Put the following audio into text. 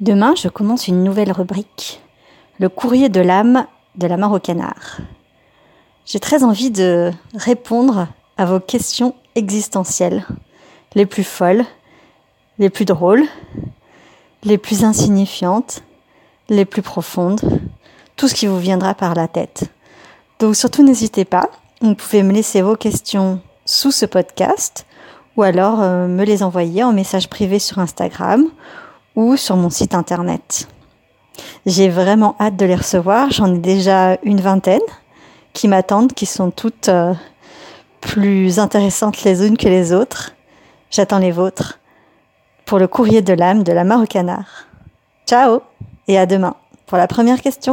Demain, je commence une nouvelle rubrique, le courrier de l'âme de la mare au canard. J'ai très envie de répondre à vos questions existentielles, les plus folles, les plus drôles, les plus insignifiantes, les plus profondes, tout ce qui vous viendra par la tête. Donc surtout n'hésitez pas, vous pouvez me laisser vos questions sous ce podcast ou alors euh, me les envoyer en message privé sur Instagram ou sur mon site internet. J'ai vraiment hâte de les recevoir, j'en ai déjà une vingtaine qui m'attendent, qui sont toutes euh, plus intéressantes les unes que les autres. J'attends les vôtres pour le courrier de l'âme de la Marocanard. Ciao et à demain pour la première question.